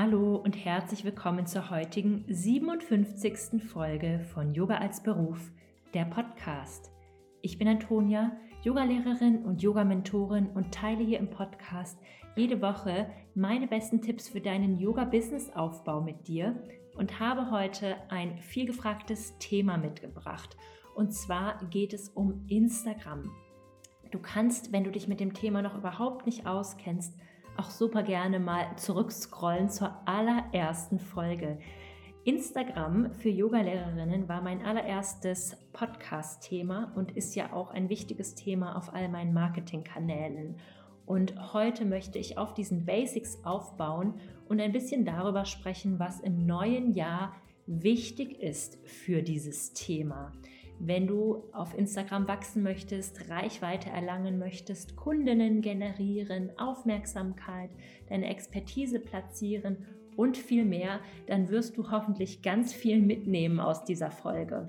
Hallo und herzlich willkommen zur heutigen 57. Folge von Yoga als Beruf, der Podcast. Ich bin Antonia, Yogalehrerin und Yoga-Mentorin und teile hier im Podcast jede Woche meine besten Tipps für deinen Yoga-Business-Aufbau mit dir und habe heute ein viel gefragtes Thema mitgebracht. Und zwar geht es um Instagram. Du kannst, wenn du dich mit dem Thema noch überhaupt nicht auskennst, auch super gerne mal zurückscrollen zur allerersten Folge. Instagram für Yogalehrerinnen war mein allererstes Podcast-Thema und ist ja auch ein wichtiges Thema auf all meinen Marketingkanälen. Und heute möchte ich auf diesen Basics aufbauen und ein bisschen darüber sprechen, was im neuen Jahr wichtig ist für dieses Thema. Wenn du auf Instagram wachsen möchtest, Reichweite erlangen möchtest, Kundinnen generieren, Aufmerksamkeit, deine Expertise platzieren und viel mehr, dann wirst du hoffentlich ganz viel mitnehmen aus dieser Folge.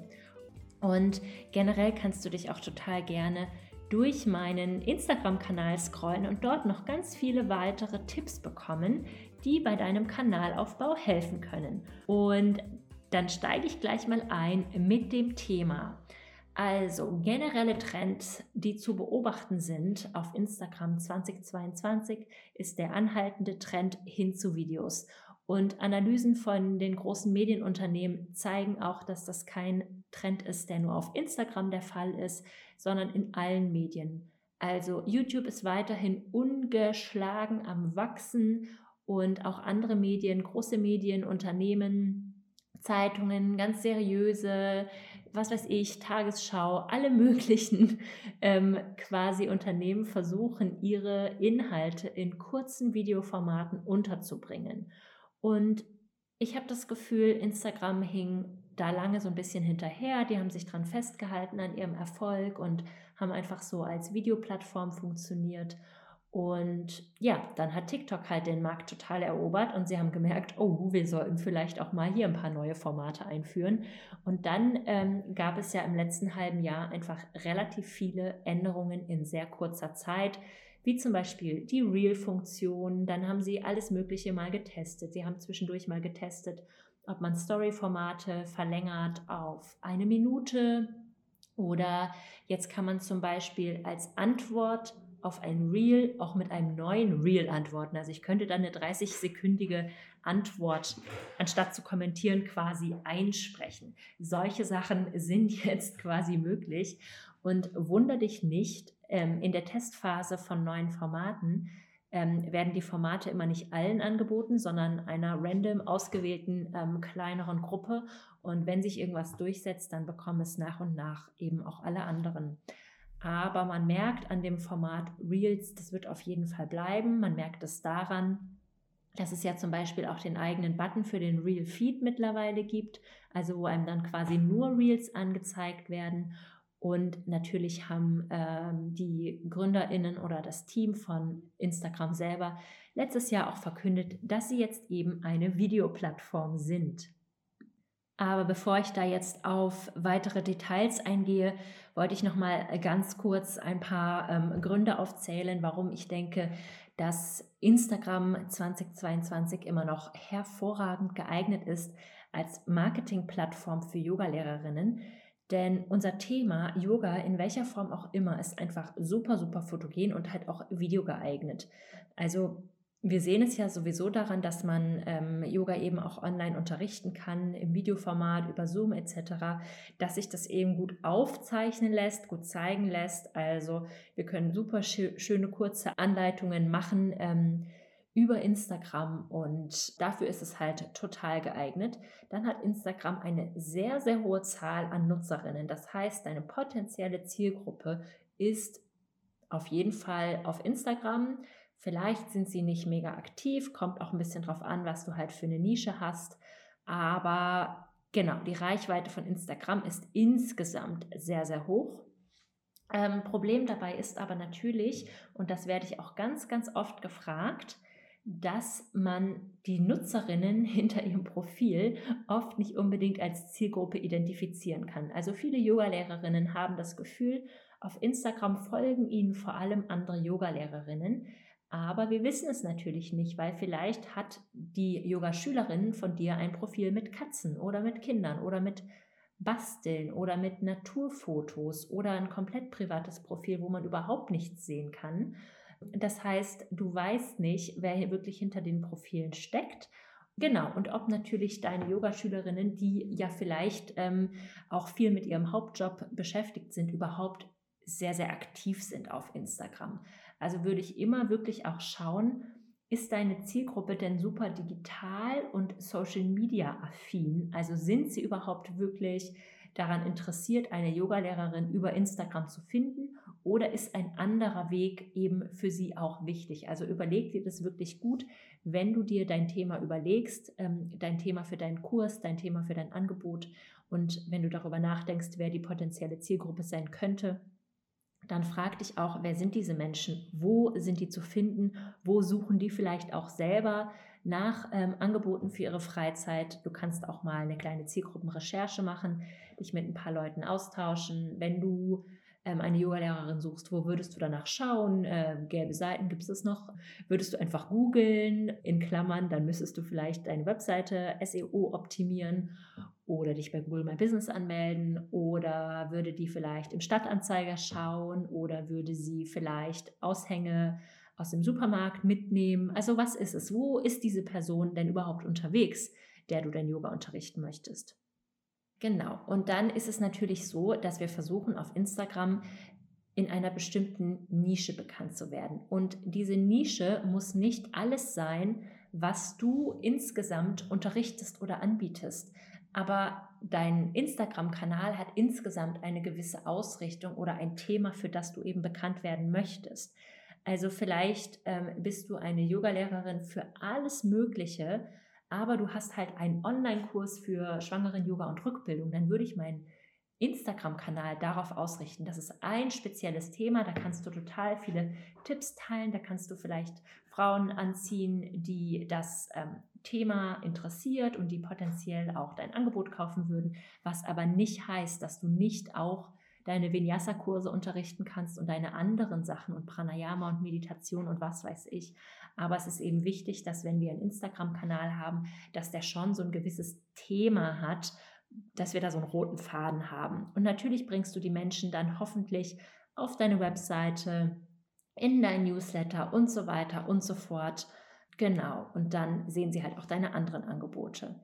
Und generell kannst du dich auch total gerne durch meinen Instagram-Kanal scrollen und dort noch ganz viele weitere Tipps bekommen, die bei deinem Kanalaufbau helfen können. Und dann steige ich gleich mal ein mit dem Thema. Also generelle Trends, die zu beobachten sind auf Instagram 2022, ist der anhaltende Trend hin zu Videos. Und Analysen von den großen Medienunternehmen zeigen auch, dass das kein Trend ist, der nur auf Instagram der Fall ist, sondern in allen Medien. Also YouTube ist weiterhin ungeschlagen am Wachsen und auch andere Medien, große Medienunternehmen, Zeitungen, ganz seriöse, was weiß ich, Tagesschau, alle möglichen ähm, quasi Unternehmen versuchen, ihre Inhalte in kurzen Videoformaten unterzubringen. Und ich habe das Gefühl, Instagram hing da lange so ein bisschen hinterher. Die haben sich dran festgehalten an ihrem Erfolg und haben einfach so als Videoplattform funktioniert. Und ja, dann hat TikTok halt den Markt total erobert und sie haben gemerkt, oh, wir sollten vielleicht auch mal hier ein paar neue Formate einführen. Und dann ähm, gab es ja im letzten halben Jahr einfach relativ viele Änderungen in sehr kurzer Zeit, wie zum Beispiel die Reel-Funktion. Dann haben sie alles Mögliche mal getestet. Sie haben zwischendurch mal getestet, ob man Story-Formate verlängert auf eine Minute oder jetzt kann man zum Beispiel als Antwort auf ein Reel auch mit einem neuen Reel antworten. Also ich könnte dann eine 30-sekündige Antwort, anstatt zu kommentieren, quasi einsprechen. Solche Sachen sind jetzt quasi möglich. Und wunder dich nicht, ähm, in der Testphase von neuen Formaten ähm, werden die Formate immer nicht allen angeboten, sondern einer random ausgewählten ähm, kleineren Gruppe. Und wenn sich irgendwas durchsetzt, dann bekommen es nach und nach eben auch alle anderen. Aber man merkt an dem Format Reels, das wird auf jeden Fall bleiben. Man merkt es daran, dass es ja zum Beispiel auch den eigenen Button für den Reel Feed mittlerweile gibt, also wo einem dann quasi nur Reels angezeigt werden. Und natürlich haben ähm, die GründerInnen oder das Team von Instagram selber letztes Jahr auch verkündet, dass sie jetzt eben eine Videoplattform sind. Aber bevor ich da jetzt auf weitere Details eingehe, wollte ich noch mal ganz kurz ein paar ähm, Gründe aufzählen, warum ich denke, dass Instagram 2022 immer noch hervorragend geeignet ist als Marketingplattform für Yogalehrerinnen. Denn unser Thema Yoga in welcher Form auch immer ist einfach super, super fotogen und halt auch videogeeignet. Also wir sehen es ja sowieso daran, dass man ähm, Yoga eben auch online unterrichten kann, im Videoformat, über Zoom etc., dass sich das eben gut aufzeichnen lässt, gut zeigen lässt. Also wir können super schö schöne kurze Anleitungen machen ähm, über Instagram und dafür ist es halt total geeignet. Dann hat Instagram eine sehr, sehr hohe Zahl an Nutzerinnen. Das heißt, deine potenzielle Zielgruppe ist auf jeden Fall auf Instagram Vielleicht sind sie nicht mega aktiv, kommt auch ein bisschen drauf an, was du halt für eine Nische hast. Aber genau, die Reichweite von Instagram ist insgesamt sehr, sehr hoch. Ähm, Problem dabei ist aber natürlich, und das werde ich auch ganz, ganz oft gefragt, dass man die Nutzerinnen hinter ihrem Profil oft nicht unbedingt als Zielgruppe identifizieren kann. Also viele Yogalehrerinnen haben das Gefühl, auf Instagram folgen ihnen vor allem andere Yogalehrerinnen, Aber wir wissen es natürlich nicht, weil vielleicht hat die Yoga-Schülerin von dir ein Profil mit Katzen oder mit Kindern oder mit Basteln oder mit Naturfotos oder ein komplett privates Profil, wo man überhaupt nichts sehen kann. Das heißt, du weißt nicht, wer hier wirklich hinter den Profilen steckt. Genau, und ob natürlich deine Yogaschülerinnen, die ja vielleicht ähm, auch viel mit ihrem Hauptjob beschäftigt sind, überhaupt sehr, sehr aktiv sind auf Instagram. Also würde ich immer wirklich auch schauen, ist deine Zielgruppe denn super digital und Social Media affin? Also sind sie überhaupt wirklich daran interessiert, eine Yogalehrerin über Instagram zu finden? Oder ist ein anderer Weg eben für sie auch wichtig? Also überleg dir das wirklich gut, wenn du dir dein Thema überlegst, ähm, dein Thema für deinen Kurs, dein Thema für dein Angebot und wenn du darüber nachdenkst, wer die potenzielle Zielgruppe sein könnte, dann frag dich auch, wer sind diese Menschen? Wo sind die zu finden? Wo suchen die vielleicht auch selber nach ähm, Angeboten für ihre Freizeit? Du kannst auch mal eine kleine Zielgruppenrecherche machen, dich mit ein paar Leuten austauschen. Wenn du ähm, eine Yogalehrerin suchst, wo würdest du danach schauen? Äh, gelbe Seiten gibt es noch. Würdest du einfach googeln, in Klammern, dann müsstest du vielleicht deine Webseite SEO optimieren oder dich bei Google My Business anmelden oder würde die vielleicht im Stadtanzeiger schauen oder würde sie vielleicht Aushänge aus dem Supermarkt mitnehmen. Also was ist es? Wo ist diese Person denn überhaupt unterwegs, der du dein Yoga unterrichten möchtest? Genau. Und dann ist es natürlich so, dass wir versuchen auf Instagram in einer bestimmten Nische bekannt zu werden. Und diese Nische muss nicht alles sein, was du insgesamt unterrichtest oder anbietest. Aber dein Instagram-Kanal hat insgesamt eine gewisse Ausrichtung oder ein Thema, für das du eben bekannt werden möchtest. Also vielleicht ähm, bist du eine Yogalehrerin für alles Mögliche, aber du hast halt einen Online-Kurs für Schwangeren Yoga und Rückbildung, dann würde ich meinen Instagram-Kanal darauf ausrichten. Das ist ein spezielles Thema, da kannst du total viele Tipps teilen, da kannst du vielleicht Frauen anziehen, die das ähm, Thema interessiert und die potenziell auch dein Angebot kaufen würden, was aber nicht heißt, dass du nicht auch deine Vinyasa-Kurse unterrichten kannst und deine anderen Sachen und Pranayama und Meditation und was weiß ich. Aber es ist eben wichtig, dass wenn wir einen Instagram-Kanal haben, dass der schon so ein gewisses Thema hat, dass wir da so einen roten Faden haben. Und natürlich bringst du die Menschen dann hoffentlich auf deine Webseite, in dein Newsletter und so weiter und so fort. Genau. Und dann sehen sie halt auch deine anderen Angebote.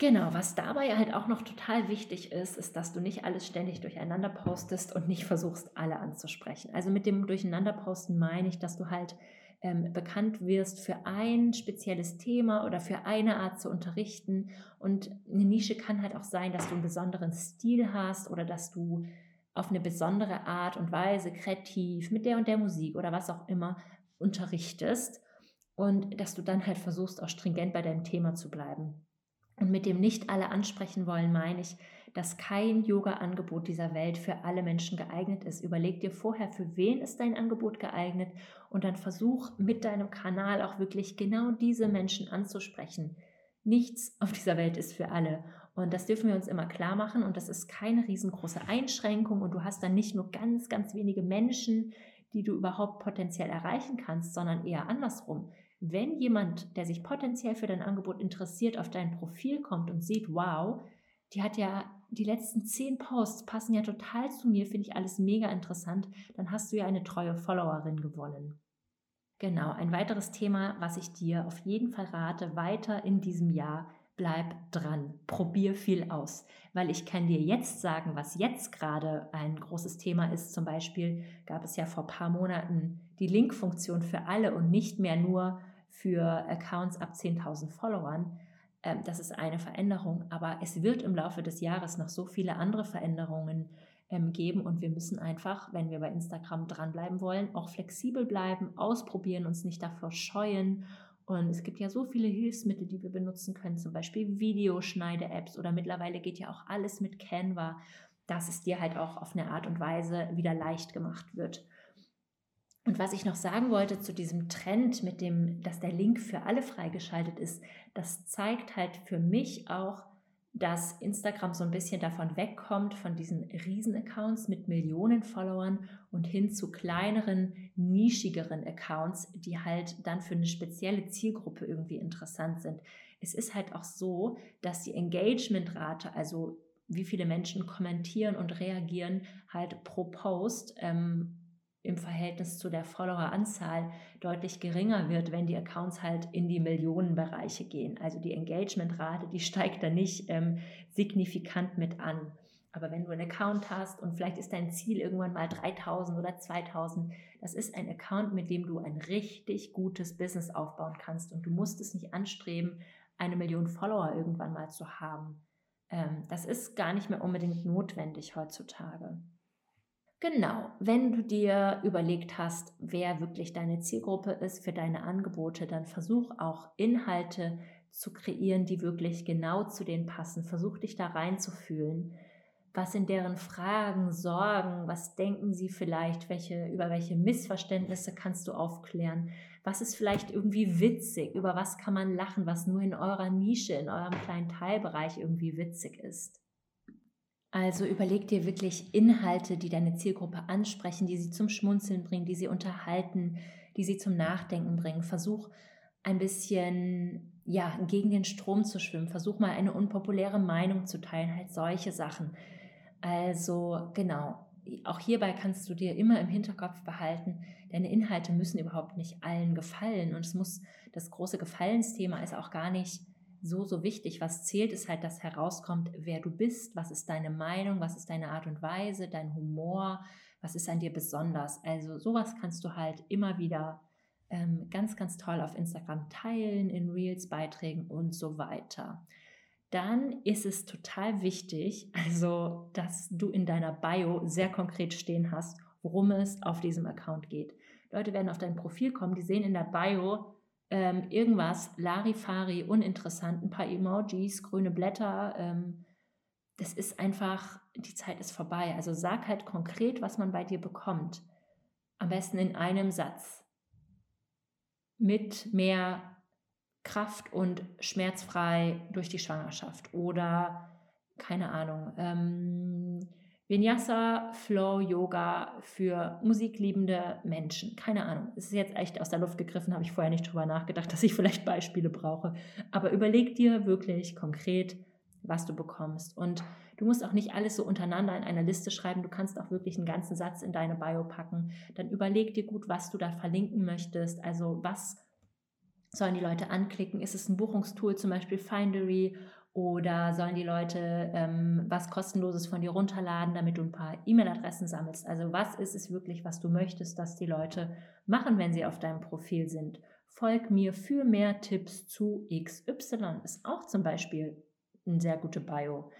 Genau, was dabei halt auch noch total wichtig ist, ist, dass du nicht alles ständig durcheinander postest und nicht versuchst, alle anzusprechen. Also mit dem Durcheinanderposten meine ich, dass du halt ähm, bekannt wirst für ein spezielles Thema oder für eine Art zu unterrichten. Und eine Nische kann halt auch sein, dass du einen besonderen Stil hast oder dass du auf eine besondere Art und Weise kreativ mit der und der Musik oder was auch immer unterrichtest und dass du dann halt versuchst, auch stringent bei deinem Thema zu bleiben. Und mit dem nicht alle ansprechen wollen, meine ich, dass kein Yoga-Angebot dieser Welt für alle Menschen geeignet ist. Überleg dir vorher, für wen ist dein Angebot geeignet und dann versuch mit deinem Kanal auch wirklich genau diese Menschen anzusprechen. Nichts auf dieser Welt ist für alle. Und das dürfen wir uns immer klar machen. Und das ist keine riesengroße Einschränkung. Und du hast dann nicht nur ganz, ganz wenige Menschen, die du überhaupt potenziell erreichen kannst, sondern eher andersrum. Wenn jemand, der sich potenziell für dein Angebot interessiert, auf dein Profil kommt und sieht, wow, die hat ja die letzten zehn Posts passen ja total zu mir, finde ich alles mega interessant, dann hast du ja eine treue Followerin gewonnen. Genau, ein weiteres Thema, was ich dir auf jeden Fall rate, weiter in diesem Jahr, bleib dran, probier viel aus, weil ich kann dir jetzt sagen, was jetzt gerade ein großes Thema ist. Zum Beispiel gab es ja vor ein paar Monaten die Link-Funktion für alle und nicht mehr nur für Accounts ab 10.000 Followern. Ähm, das ist eine Veränderung, aber es wird im Laufe des Jahres noch so viele andere Veränderungen ähm, geben und wir müssen einfach, wenn wir bei Instagram dranbleiben wollen, auch flexibel bleiben, ausprobieren, uns nicht davor scheuen. Und es gibt ja so viele Hilfsmittel, die wir benutzen können, zum Beispiel Videoschneide-Apps oder mittlerweile geht ja auch alles mit Canva, dass es dir halt auch auf eine Art und Weise wieder leicht gemacht wird. Und was ich noch sagen wollte zu diesem Trend mit dem, dass der Link für alle freigeschaltet ist, das zeigt halt für mich auch, dass Instagram so ein bisschen davon wegkommt, von diesen Riesen-Accounts mit Millionen Followern und hin zu kleineren, nischigeren Accounts, die halt dann für eine spezielle Zielgruppe irgendwie interessant sind. Es ist halt auch so, dass die Engagementrate, also wie viele Menschen kommentieren und reagieren, halt pro Post ähm, im Verhältnis zu der Followeranzahl deutlich geringer wird, wenn die Accounts halt in die Millionenbereiche gehen. Also die Engagementrate, die steigt da nicht ähm, signifikant mit an. Aber wenn du einen Account hast und vielleicht ist dein Ziel irgendwann mal 3000 oder 2000, das ist ein Account, mit dem du ein richtig gutes Business aufbauen kannst und du musst es nicht anstreben, eine Million Follower irgendwann mal zu haben. Ähm, das ist gar nicht mehr unbedingt notwendig heutzutage. Genau, wenn du dir überlegt hast, wer wirklich deine Zielgruppe ist für deine Angebote, dann versuch auch Inhalte zu kreieren, die wirklich genau zu denen passen. Versuch dich da reinzufühlen. Was sind deren Fragen, Sorgen? Was denken sie vielleicht? Welche, über welche Missverständnisse kannst du aufklären? Was ist vielleicht irgendwie witzig? Über was kann man lachen, was nur in eurer Nische, in eurem kleinen Teilbereich irgendwie witzig ist? Also überleg dir wirklich Inhalte, die deine Zielgruppe ansprechen, die sie zum Schmunzeln bringen, die sie unterhalten, die sie zum Nachdenken bringen. Versuch ein bisschen ja, gegen den Strom zu schwimmen. Versuch mal eine unpopuläre Meinung zu teilen, halt solche Sachen. Also genau, auch hierbei kannst du dir immer im Hinterkopf behalten, deine Inhalte müssen überhaupt nicht allen gefallen und es muss das große Gefallensthema ist auch gar nicht so, so wichtig. Was zählt, ist halt, dass herauskommt, wer du bist, was ist deine Meinung, was ist deine Art und Weise, dein Humor, was ist an dir besonders. Also sowas kannst du halt immer wieder ähm, ganz, ganz toll auf Instagram teilen, in Reels, Beiträgen und so weiter. Dann ist es total wichtig, also dass du in deiner Bio sehr konkret stehen hast, worum es auf diesem Account geht. Leute werden auf dein Profil kommen, die sehen in der Bio ähm, irgendwas Larifari, uninteressant, ein paar Emojis, grüne Blätter. Ähm, das ist einfach, die Zeit ist vorbei. Also sag halt konkret, was man bei dir bekommt. Am besten in einem Satz. Mit mehr Kraft und schmerzfrei durch die Schwangerschaft. Oder, keine Ahnung, ähm, Vinyasa Flow Yoga für musikliebende Menschen. Keine Ahnung. Es ist jetzt echt aus der Luft gegriffen, habe ich vorher nicht drüber nachgedacht, dass ich vielleicht Beispiele brauche. Aber überleg dir wirklich konkret, was du bekommst. Und du musst auch nicht alles so untereinander in einer Liste schreiben. Du kannst auch wirklich einen ganzen Satz in deine Bio packen. Dann überleg dir gut, was du da verlinken möchtest. Also was sollen die Leute anklicken? Ist es ein Buchungstool, zum Beispiel Findery oder sollen die Leute ähm, was kostenloses von dir runterladen, damit du ein paar E-Mail-Adressen sammelst? Also was ist es wirklich, was du möchtest, dass die Leute machen, wenn sie auf deinem Profil sind? Folg mir für mehr Tipps zu XY. Ist auch zum Beispiel eine sehr gute Bio.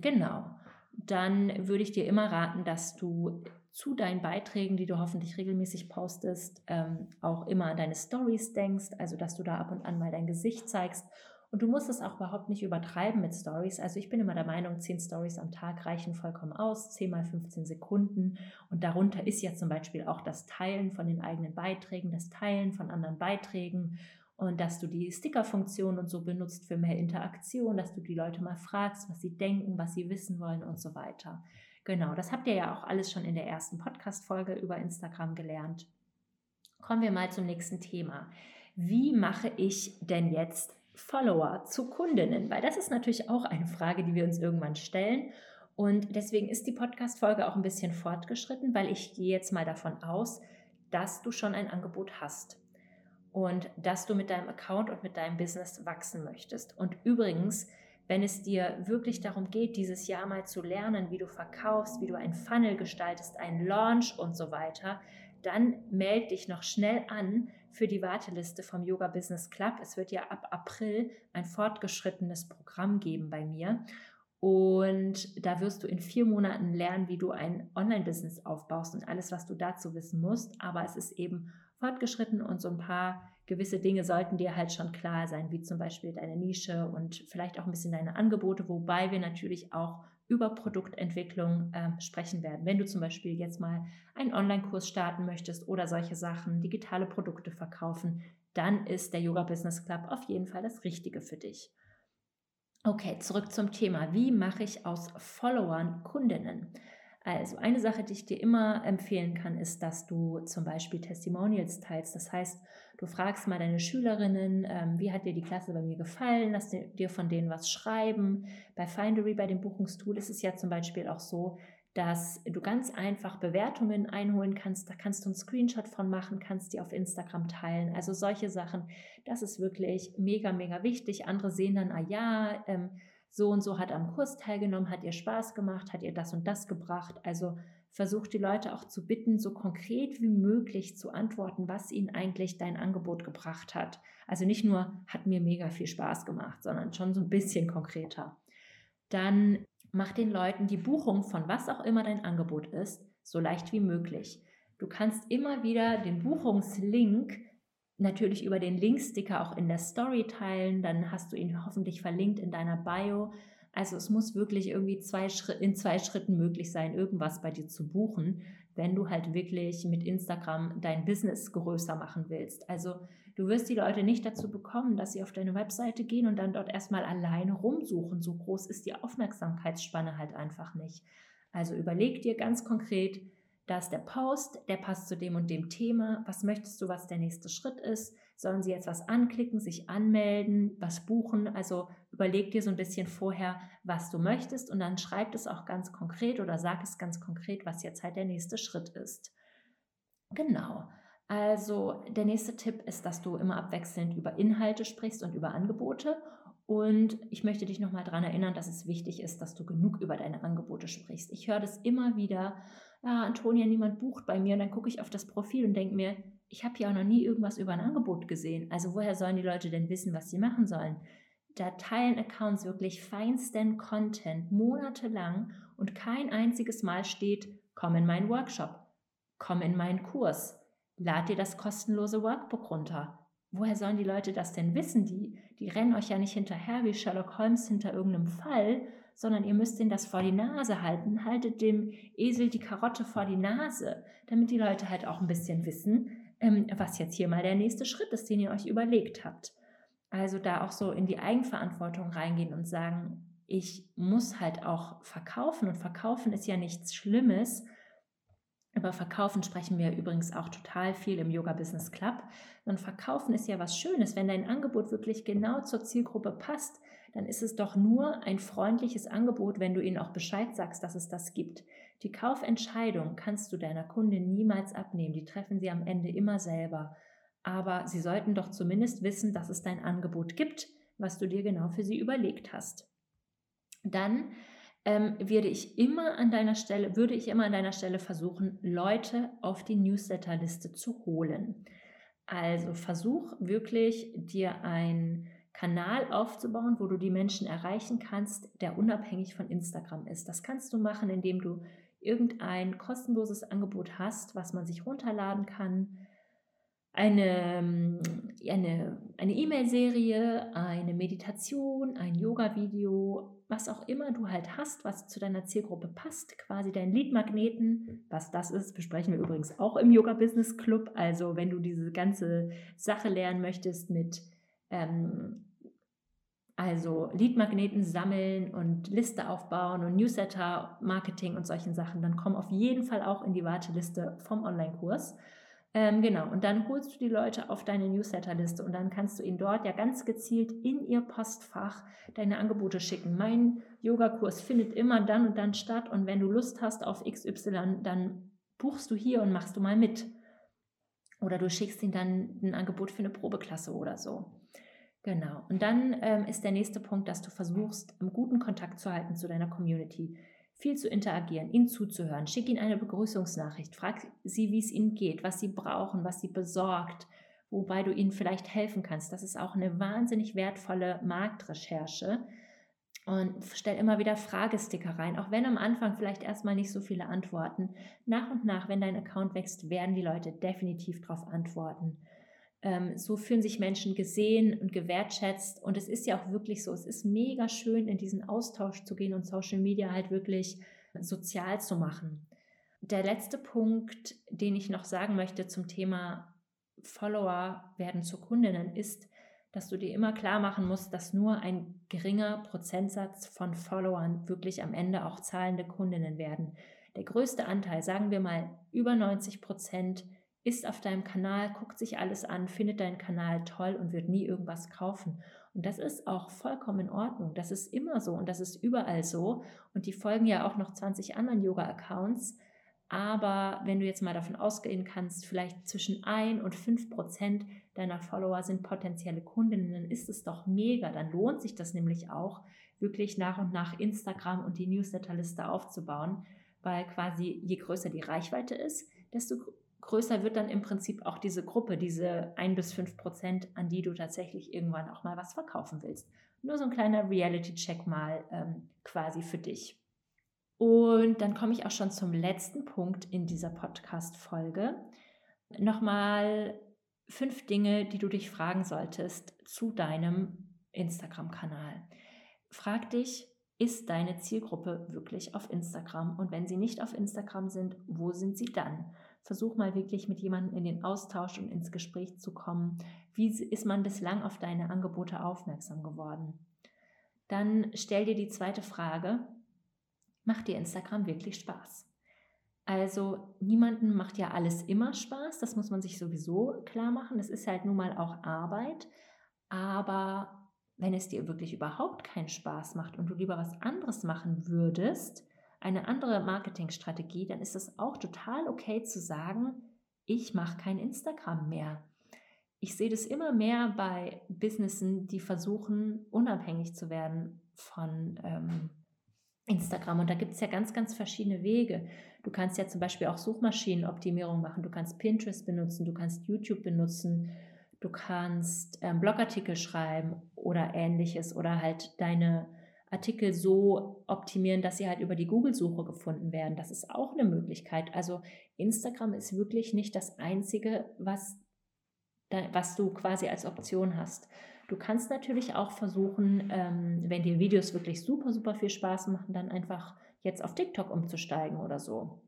Genau. Dann würde ich dir immer raten, dass du zu deinen Beiträgen, die du hoffentlich regelmäßig postest, ähm, auch immer an deine Stories denkst, also dass du da ab und an mal dein Gesicht zeigst und du musst es auch überhaupt nicht übertreiben mit Stories. Also ich bin immer der Meinung, 10 Stories am Tag reichen vollkommen aus, 10 mal 15 Sekunden. Und darunter ist ja zum Beispiel auch das Teilen von den eigenen Beiträgen, das Teilen von anderen Beiträgen und dass du die Sticker-Funktion und so benutzt für mehr Interaktion, dass du die Leute mal fragst, was sie denken, was sie wissen wollen und so weiter. Genau, das habt ihr ja auch alles schon in der ersten Podcast-Folge über Instagram gelernt. Kommen wir mal zum nächsten Thema. Wie mache ich denn jetzt Follower zu Kundinnen? Weil das ist natürlich auch eine Frage, die wir uns irgendwann stellen. Und deswegen ist die Podcast-Folge auch ein bisschen fortgeschritten, weil ich gehe jetzt mal davon aus, dass du schon ein Angebot hast und dass du mit deinem Account und mit deinem Business wachsen möchtest. Und übrigens, wenn es dir wirklich darum geht, dieses Jahr mal zu lernen, wie du verkaufst, wie du ein Funnel gestaltest, ein Launch und so weiter, dann melde dich noch schnell an für die Warteliste vom Yoga Business Club. Es wird ja ab April ein fortgeschrittenes Programm geben bei mir. Und da wirst du in vier Monaten lernen, wie du ein Online-Business aufbaust und alles, was du dazu wissen musst. Aber es ist eben fortgeschritten und so ein paar gewisse Dinge sollten dir halt schon klar sein, wie zum Beispiel deine Nische und vielleicht auch ein bisschen deine Angebote, wobei wir natürlich auch über Produktentwicklung äh, sprechen werden. Wenn du zum Beispiel jetzt mal einen Online-Kurs starten möchtest oder solche Sachen, digitale Produkte verkaufen, dann ist der Yoga Business Club auf jeden Fall das Richtige für dich. Okay, zurück zum Thema. Wie mache ich aus Followern Kundinnen? Also eine Sache, die ich dir immer empfehlen kann, ist, dass du zum Beispiel Testimonials teilst. Das heißt, du fragst mal deine Schülerinnen, ähm, wie hat dir die Klasse bei mir gefallen, lass dir von denen was schreiben. Bei Findery, bei dem Buchungstool, ist es ja zum Beispiel auch so, dass du ganz einfach Bewertungen einholen kannst. Da kannst du einen Screenshot von machen, kannst die auf Instagram teilen. Also solche Sachen, das ist wirklich mega, mega wichtig. Andere sehen dann, ah ja, ähm, so und so hat am Kurs teilgenommen, hat ihr Spaß gemacht, hat ihr das und das gebracht. Also versucht die Leute auch zu bitten, so konkret wie möglich zu antworten, was ihnen eigentlich dein Angebot gebracht hat. Also nicht nur hat mir mega viel Spaß gemacht, sondern schon so ein bisschen konkreter. Dann mach den Leuten die Buchung von was auch immer dein Angebot ist, so leicht wie möglich. Du kannst immer wieder den Buchungslink natürlich über den Linksticker auch in der Story teilen. Dann hast du ihn hoffentlich verlinkt in deiner Bio. Also es muss wirklich irgendwie zwei in zwei Schritten möglich sein, irgendwas bei dir zu buchen, wenn du halt wirklich mit Instagram dein Business größer machen willst. Also du wirst die Leute nicht dazu bekommen, dass sie auf deine Webseite gehen und dann dort erstmal alleine rumsuchen. So groß ist die Aufmerksamkeitsspanne halt einfach nicht. Also überleg dir ganz konkret, da ist der Post, der passt zu dem und dem Thema. Was möchtest du, was der nächste Schritt ist? Sollen sie jetzt was anklicken, sich anmelden, was buchen? Also überleg dir so ein bisschen vorher, was du möchtest und dann schreib es auch ganz konkret oder sag es ganz konkret, was jetzt halt der nächste Schritt ist. Genau. Also der nächste Tipp ist, dass du immer abwechselnd über Inhalte sprichst und über Angebote und ich möchte dich nochmal daran erinnern, dass es wichtig ist, dass du genug über deine Angebote sprichst. Ich höre das immer wieder ah, Antonia, niemand bucht bei mir. Und dann gucke ich auf das Profil und denke mir, ich habe hier auch noch nie irgendwas über ein Angebot gesehen. Also woher sollen die Leute denn wissen, was sie machen sollen? Da teilen Accounts wirklich feinsten Content monatelang und kein einziges Mal steht, komm in meinen Workshop, komm in meinen Kurs, lad dir das kostenlose Workbook runter. Woher sollen die Leute das denn wissen? Die, die rennen euch ja nicht hinterher wie Sherlock Holmes hinter irgendeinem Fall, sondern ihr müsst ihnen das vor die Nase halten. Haltet dem Esel die Karotte vor die Nase, damit die Leute halt auch ein bisschen wissen, ähm, was jetzt hier mal der nächste Schritt ist, den ihr euch überlegt habt. Also da auch so in die Eigenverantwortung reingehen und sagen, ich muss halt auch verkaufen und verkaufen ist ja nichts Schlimmes. Über Verkaufen sprechen wir übrigens auch total viel im Yoga Business Club. Und Verkaufen ist ja was Schönes, wenn dein Angebot wirklich genau zur Zielgruppe passt, dann ist es doch nur ein freundliches Angebot, wenn du ihnen auch Bescheid sagst, dass es das gibt. Die Kaufentscheidung kannst du deiner Kundin niemals abnehmen. Die treffen sie am Ende immer selber. Aber sie sollten doch zumindest wissen, dass es dein Angebot gibt, was du dir genau für sie überlegt hast. Dann ähm, würde ich immer an deiner Stelle, würde ich immer an deiner Stelle versuchen, Leute auf die Newsletterliste zu holen. Also versuch wirklich dir ein Kanal aufzubauen, wo du die Menschen erreichen kannst, der unabhängig von Instagram ist. Das kannst du machen, indem du irgendein kostenloses Angebot hast, was man sich runterladen kann. Eine eine E-Mail-Serie, eine Meditation, ein Yoga-Video, was auch immer du halt hast, was zu deiner Zielgruppe passt, quasi dein Lead-Magneten. Was das ist, besprechen wir übrigens auch im Yoga Business Club. Also wenn du diese ganze Sache lernen möchtest mit ähm, also Leadmagneten sammeln und Liste aufbauen und Newsletter-Marketing und solchen Sachen, dann komm auf jeden Fall auch in die Warteliste vom Online-Kurs. Ähm, genau, und dann holst du die Leute auf deine Newsletterliste und dann kannst du ihnen dort ja ganz gezielt in ihr Postfach deine Angebote schicken. Mein Yogakurs findet immer dann und dann statt und wenn du Lust hast auf XY, dann buchst du hier und machst du mal mit. Oder du schickst ihnen dann ein Angebot für eine Probeklasse oder so. Genau. Und dann ähm, ist der nächste Punkt, dass du versuchst, im guten Kontakt zu halten zu deiner Community, viel zu interagieren, ihnen zuzuhören. Schick ihnen eine Begrüßungsnachricht, frag sie, wie es ihnen geht, was sie brauchen, was sie besorgt, wobei du ihnen vielleicht helfen kannst. Das ist auch eine wahnsinnig wertvolle Marktrecherche. Und stell immer wieder Fragesticker rein, auch wenn am Anfang vielleicht erstmal nicht so viele antworten. Nach und nach, wenn dein Account wächst, werden die Leute definitiv darauf antworten. Ähm, so fühlen sich Menschen gesehen und gewertschätzt. Und es ist ja auch wirklich so, es ist mega schön, in diesen Austausch zu gehen und Social Media halt wirklich sozial zu machen. Der letzte Punkt, den ich noch sagen möchte zum Thema Follower werden zu Kundinnen, ist, dass du dir immer klar machen musst, dass nur ein geringer Prozentsatz von Followern wirklich am Ende auch zahlende Kundinnen werden. Der größte Anteil, sagen wir mal über 90 Prozent, ist auf deinem Kanal, guckt sich alles an, findet deinen Kanal toll und wird nie irgendwas kaufen. Und das ist auch vollkommen in Ordnung. Das ist immer so und das ist überall so. Und die folgen ja auch noch 20 anderen Yoga-Accounts. Aber wenn du jetzt mal davon ausgehen kannst, vielleicht zwischen 1 und 5 Prozent deiner Follower sind potenzielle Kundinnen, dann ist es doch mega. Dann lohnt sich das nämlich auch, wirklich nach und nach Instagram und die Newsletterliste aufzubauen, weil quasi je größer die Reichweite ist, desto größer wird dann im Prinzip auch diese Gruppe, diese 1 bis 5 Prozent, an die du tatsächlich irgendwann auch mal was verkaufen willst. Nur so ein kleiner Reality-Check mal ähm, quasi für dich. Und dann komme ich auch schon zum letzten Punkt in dieser Podcast-Folge. Nochmal fünf Dinge, die du dich fragen solltest zu deinem Instagram-Kanal. Frag dich, ist deine Zielgruppe wirklich auf Instagram? Und wenn sie nicht auf Instagram sind, wo sind sie dann? Versuch mal wirklich mit jemandem in den Austausch und ins Gespräch zu kommen. Wie ist man bislang auf deine Angebote aufmerksam geworden? Dann stell dir die zweite Frage, macht dir Instagram wirklich Spaß? Also niemanden macht ja alles immer Spaß, das muss man sich sowieso klar machen. Es ist halt nun mal auch Arbeit, aber wenn es dir wirklich überhaupt keinen Spaß macht und du lieber was anderes machen würdest, eine andere Marketingstrategie, dann ist es auch total okay zu sagen, ich mache kein Instagram mehr. Ich sehe das immer mehr bei Businessen, die versuchen, unabhängig zu werden von ähm, Instagram. Und da gibt es ja ganz, ganz verschiedene Wege. Du kannst ja zum Beispiel auch Suchmaschinenoptimierung machen, du kannst Pinterest benutzen, du kannst YouTube benutzen, du kannst ähm, Blogartikel schreiben oder ähnliches oder halt deine Artikel so optimieren, dass sie halt über die Google-Suche gefunden werden. Das ist auch eine Möglichkeit. Also Instagram ist wirklich nicht das Einzige, was, was du quasi als Option hast. Du kannst natürlich auch versuchen, ähm, wenn dir Videos wirklich super, super viel Spaß machen, dann einfach jetzt auf TikTok umzusteigen oder so.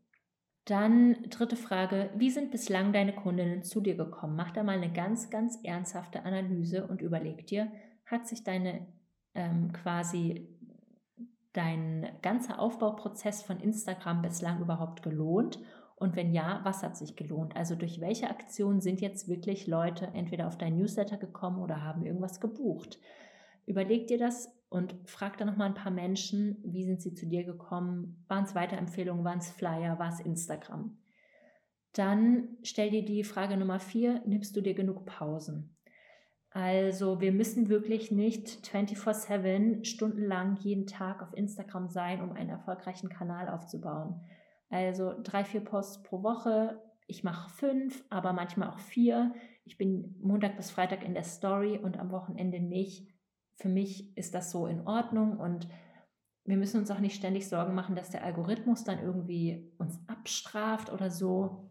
Dann dritte Frage, wie sind bislang deine Kundinnen zu dir gekommen? Mach da mal eine ganz, ganz ernsthafte Analyse und überleg dir, hat sich deine ähm, quasi dein ganzer Aufbauprozess von Instagram bislang überhaupt gelohnt? Und wenn ja, was hat sich gelohnt? Also durch welche Aktion sind jetzt wirklich Leute entweder auf dein Newsletter gekommen oder haben irgendwas gebucht? Überleg dir das und frag dann nochmal ein paar Menschen, wie sind sie zu dir gekommen? Waren es Weiterempfehlungen, waren es Flyer, war es Instagram? Dann stell dir die Frage Nummer vier, nimmst du dir genug Pausen? Also wir müssen wirklich nicht 24/7 stundenlang jeden Tag auf Instagram sein, um einen erfolgreichen Kanal aufzubauen. Also drei, vier Posts pro Woche. Ich mache fünf, aber manchmal auch vier. Ich bin Montag bis Freitag in der Story und am Wochenende nicht. Für mich ist das so in Ordnung und wir müssen uns auch nicht ständig Sorgen machen, dass der Algorithmus dann irgendwie uns abstraft oder so.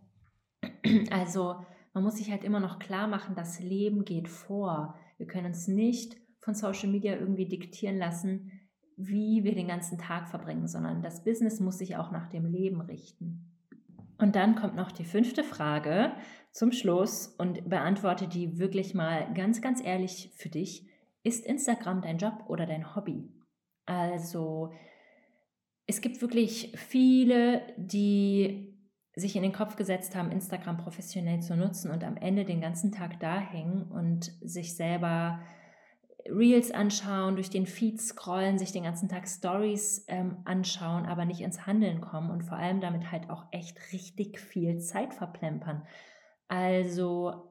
Also man muss sich halt immer noch klar machen, das Leben geht vor. Wir können uns nicht von Social Media irgendwie diktieren lassen, wie wir den ganzen Tag verbringen, sondern das Business muss sich auch nach dem Leben richten. Und dann kommt noch die fünfte Frage zum Schluss und beantworte die wirklich mal ganz, ganz ehrlich für dich. Ist Instagram dein Job oder dein Hobby? Also es gibt wirklich viele, die sich in den Kopf gesetzt haben, Instagram professionell zu nutzen und am Ende den ganzen Tag da hängen und sich selber Reels anschauen, durch den Feed scrollen, sich den ganzen Tag Stories ähm, anschauen, aber nicht ins Handeln kommen und vor allem damit halt auch echt richtig viel Zeit verplempern. Also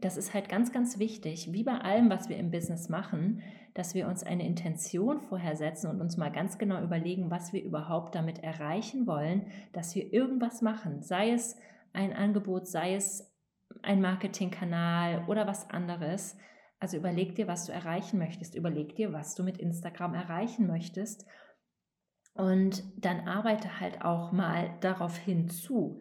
das ist halt ganz, ganz wichtig, wie bei allem, was wir im Business machen, dass wir uns eine Intention vorher setzen und uns mal ganz genau überlegen, was wir überhaupt damit erreichen wollen, dass wir irgendwas machen, sei es ein Angebot, sei es ein Marketingkanal oder was anderes also überleg dir, was du erreichen möchtest. Überleg dir, was du mit Instagram erreichen möchtest. Und dann arbeite halt auch mal darauf hinzu.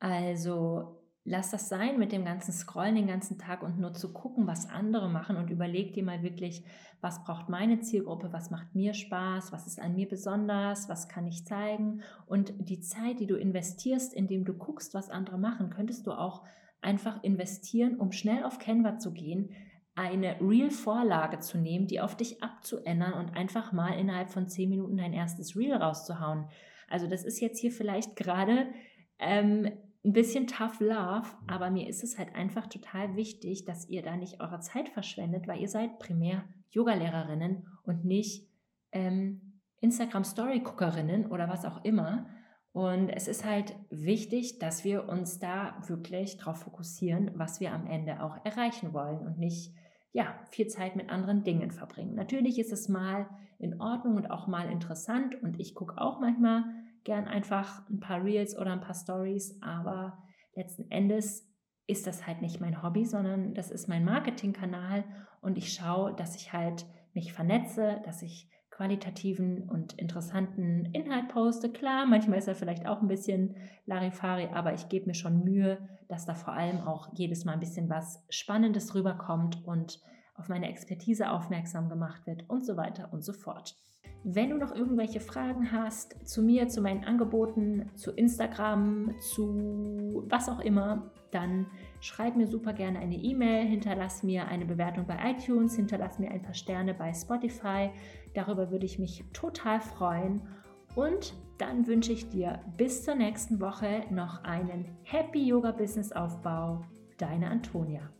Also lass das sein mit dem ganzen Scrollen den ganzen Tag und nur zu gucken, was andere machen und überleg dir mal wirklich, was braucht meine Zielgruppe, was macht mir Spaß, was ist an mir besonders, was kann ich zeigen. Und die Zeit, die du investierst, indem du guckst, was andere machen, könntest du auch einfach investieren, um schnell auf Canva zu gehen, eine Reel-Vorlage zu nehmen, die auf dich abzuändern und einfach mal innerhalb von zehn Minuten dein erstes Reel rauszuhauen. Also das ist jetzt hier vielleicht gerade ähm, ein bisschen tough love, aber mir ist es halt einfach total wichtig, dass ihr da nicht eure Zeit verschwendet, weil ihr seid primär Yogalehrerinnen und nicht ähm, Instagram-Story-Guckerinnen oder was auch immer. Und es ist halt wichtig, dass wir uns da wirklich darauf fokussieren, was wir am Ende auch erreichen wollen und nicht ja, viel Zeit mit anderen Dingen verbringen. Natürlich ist es mal in Ordnung und auch mal interessant und ich gucke auch manchmal gern einfach ein paar Reels oder ein paar Stories, aber letzten Endes ist das halt nicht mein Hobby, sondern das ist mein Marketingkanal und ich schaue, dass ich halt mich vernetze, dass ich qualitativen und interessanten Inhalt poste. Klar, manchmal ist er vielleicht auch ein bisschen Larifari, aber ich gebe mir schon Mühe, dass da vor allem auch jedes Mal ein bisschen was Spannendes rüberkommt und auf meine Expertise aufmerksam gemacht wird und so weiter und so fort. Wenn du noch irgendwelche Fragen hast zu mir, zu meinen Angeboten, zu Instagram, zu was auch immer, dann schreib mir super gerne eine E-Mail, hinterlass mir eine Bewertung bei iTunes, hinterlass mir ein paar Sterne bei Spotify. Darüber würde ich mich total freuen. Und dann wünsche ich dir bis zur nächsten Woche noch einen Happy Yoga Business Aufbau. Deine Antonia.